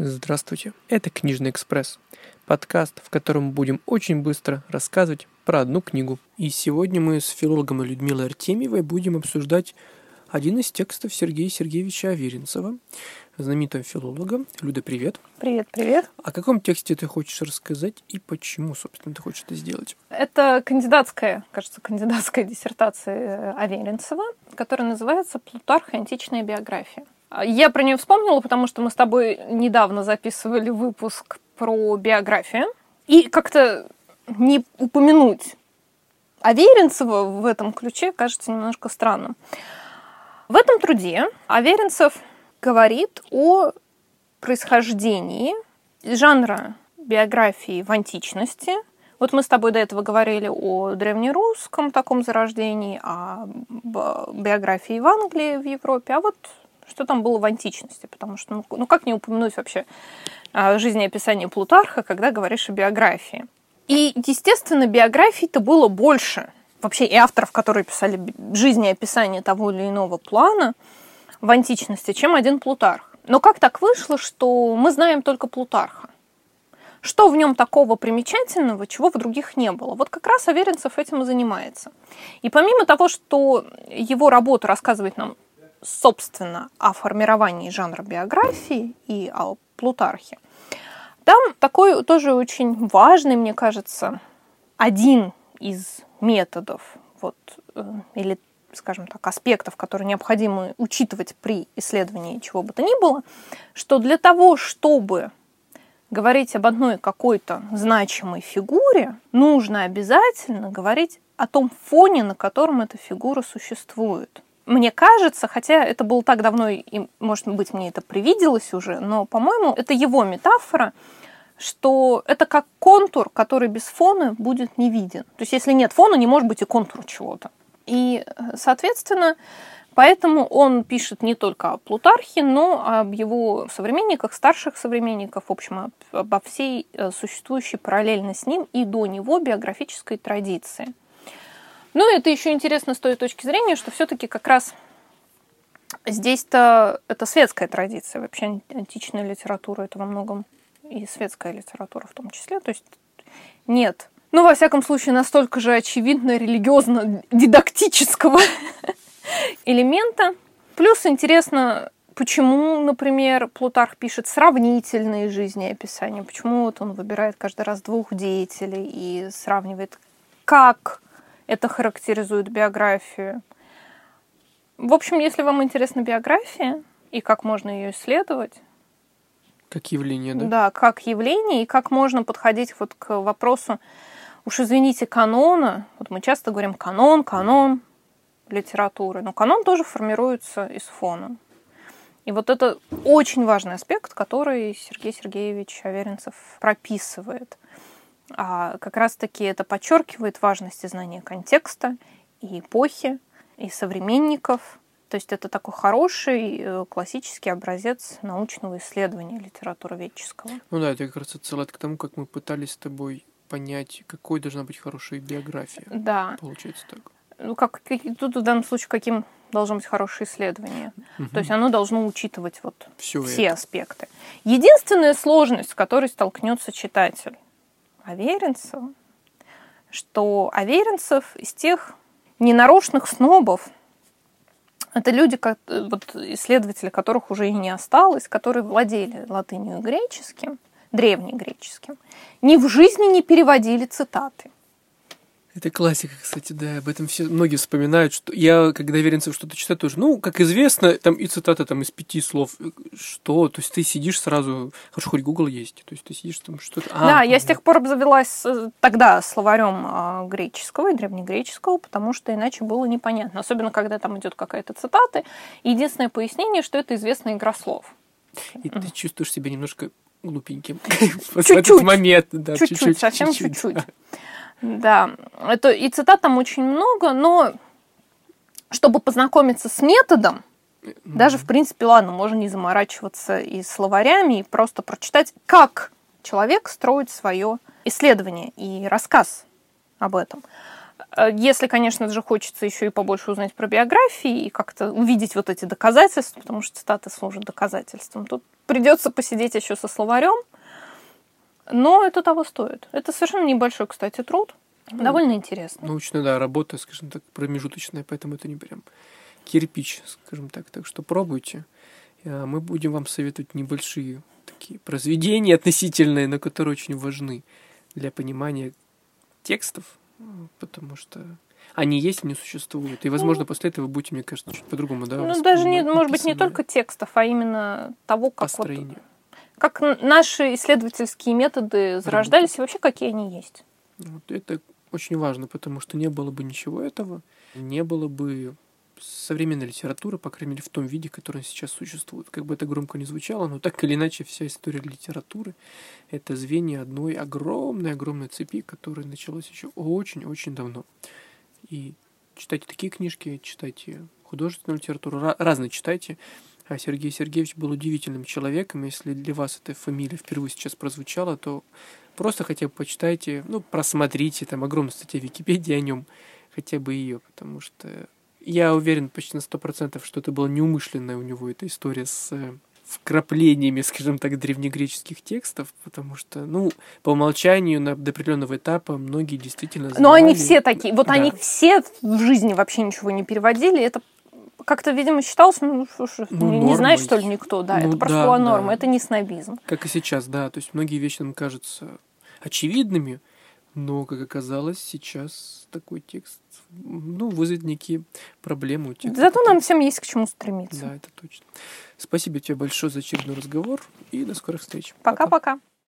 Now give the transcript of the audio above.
Здравствуйте, это «Книжный экспресс», подкаст, в котором будем очень быстро рассказывать про одну книгу. И сегодня мы с филологом Людмилой Артемьевой будем обсуждать один из текстов Сергея Сергеевича Аверинцева, знаменитого филолога. Люда, привет. Привет, привет. О каком тексте ты хочешь рассказать и почему, собственно, ты хочешь это сделать? Это кандидатская, кажется, кандидатская диссертация Аверинцева, которая называется «Плутарх античная биография». Я про нее вспомнила, потому что мы с тобой недавно записывали выпуск про биографию. И как-то не упомянуть Аверинцева в этом ключе кажется немножко странным. В этом труде Аверинцев говорит о происхождении жанра биографии в античности. Вот мы с тобой до этого говорили о древнерусском таком зарождении, о биографии в Англии, в Европе, а вот что там было в античности, потому что, ну, ну как не упомянуть вообще жизнеописание Плутарха, когда говоришь о биографии. И, естественно, биографий-то было больше. Вообще и авторов, которые писали жизнеописание того или иного плана в античности, чем один Плутарх. Но как так вышло, что мы знаем только Плутарха? Что в нем такого примечательного, чего в других не было? Вот как раз Аверинцев этим и занимается. И помимо того, что его работа рассказывает нам собственно, о формировании жанра биографии и о Плутархе. Там такой тоже очень важный, мне кажется, один из методов, вот, э, или, скажем так, аспектов, которые необходимо учитывать при исследовании чего бы то ни было, что для того, чтобы говорить об одной какой-то значимой фигуре, нужно обязательно говорить о том фоне, на котором эта фигура существует мне кажется, хотя это было так давно, и, может быть, мне это привиделось уже, но, по-моему, это его метафора, что это как контур, который без фона будет не виден. То есть, если нет фона, не может быть и контур чего-то. И, соответственно, поэтому он пишет не только о Плутархе, но об его современниках, старших современников, в общем, обо всей э, существующей параллельно с ним и до него биографической традиции. Ну, это еще интересно с той точки зрения, что все-таки как раз здесь-то это светская традиция. Вообще античная литература это во многом и светская литература в том числе. То есть нет. Ну, во всяком случае, настолько же очевидно религиозно-дидактического элемента. Плюс интересно, почему, например, Плутарх пишет сравнительные жизнеописания, почему вот он выбирает каждый раз двух деятелей и сравнивает, как это характеризует биографию. В общем, если вам интересна биография и как можно ее исследовать, как явление, да? Да, как явление, и как можно подходить вот к вопросу, уж извините, канона. Вот мы часто говорим канон, канон литературы. Но канон тоже формируется из фона. И вот это очень важный аспект, который Сергей Сергеевич Аверинцев прописывает. А как раз-таки это подчеркивает важность знания контекста и эпохи, и современников. То есть это такой хороший э, классический образец научного исследования литературоведческого. Ну да, это как раз отсылает к тому, как мы пытались с тобой понять, какой должна быть хорошая биография. Да. Получается так. Ну, как, тут в данном случае каким должно быть хорошее исследование. Угу. То есть оно должно учитывать вот Всё все это. аспекты. Единственная сложность, с которой столкнется читатель, Аверинцева, что Аверинцев из тех ненарочных снобов, это люди, как, вот, исследователи которых уже и не осталось, которые владели латынью и греческим, древнегреческим, ни в жизни не переводили цитаты. Это классика, кстати, да, об этом все многие вспоминают, что я, когда Веренцев что-то читаю, тоже, ну, как известно, там и цитата там из пяти слов, что, то есть ты сидишь сразу, хорошо, хоть Google есть, то есть ты сидишь там что-то... А, да, я с тех пор обзавелась э, тогда словарем а, греческого и древнегреческого, потому что иначе было непонятно, особенно когда там идет какая-то цитата, единственное пояснение, что это известная игра слов. И ты чувствуешь себя немножко глупеньким в этот момент. Да, чуть-чуть, совсем чуть-чуть. Да, это и цитат там очень много, но чтобы познакомиться с методом, mm-hmm. даже в принципе, ладно, можно не заморачиваться и словарями, и просто прочитать, как человек строит свое исследование и рассказ об этом. Э, если, конечно же, хочется еще и побольше узнать про биографии и как-то увидеть вот эти доказательства, потому что цитаты служат доказательством, тут придется посидеть еще со словарем, но это того стоит. Это совершенно небольшой, кстати, труд. Ну, Довольно интересно. Научная, да, работа, скажем так, промежуточная, поэтому это не прям кирпич, скажем так. Так что пробуйте. А мы будем вам советовать небольшие такие произведения относительные, но которые очень важны для понимания текстов, потому что они есть, они существуют. И, возможно, ну, после этого вы будете, мне кажется, чуть по-другому, да? Ну, даже, не, может быть, не только текстов, а именно того, как Построение. Вот, как наши исследовательские методы зарождались и вообще какие они есть. Вот это очень важно, потому что не было бы ничего этого, не было бы современной литературы, по крайней мере, в том виде, который сейчас существует. Как бы это громко не звучало, но так или иначе вся история литературы — это звенья одной огромной-огромной цепи, которая началась еще очень-очень давно. И читайте такие книжки, читайте художественную литературу, разные читайте. А Сергей Сергеевич был удивительным человеком. Если для вас эта фамилия впервые сейчас прозвучала, то просто хотя бы почитайте, ну, просмотрите, там огромная статья в Википедии о нем, хотя бы ее, потому что я уверен почти на сто процентов, что это была неумышленная у него эта история с э, вкраплениями, скажем так, древнегреческих текстов, потому что, ну, по умолчанию на, до определенного этапа многие действительно знали. Но они все такие, вот да. они все в жизни вообще ничего не переводили, это как-то, видимо, считалось, ну, слушай, ну, не, не знает, что ли, никто, да, ну, это просто да, норма, да. это не снобизм. Как и сейчас, да, то есть многие вещи нам кажутся очевидными, но, как оказалось, сейчас такой текст ну, вызовет некие проблемы у тебя. Зато нам всем есть к чему стремиться. Да, это точно. Спасибо тебе большое за очередной разговор и до скорых встреч. Пока-пока.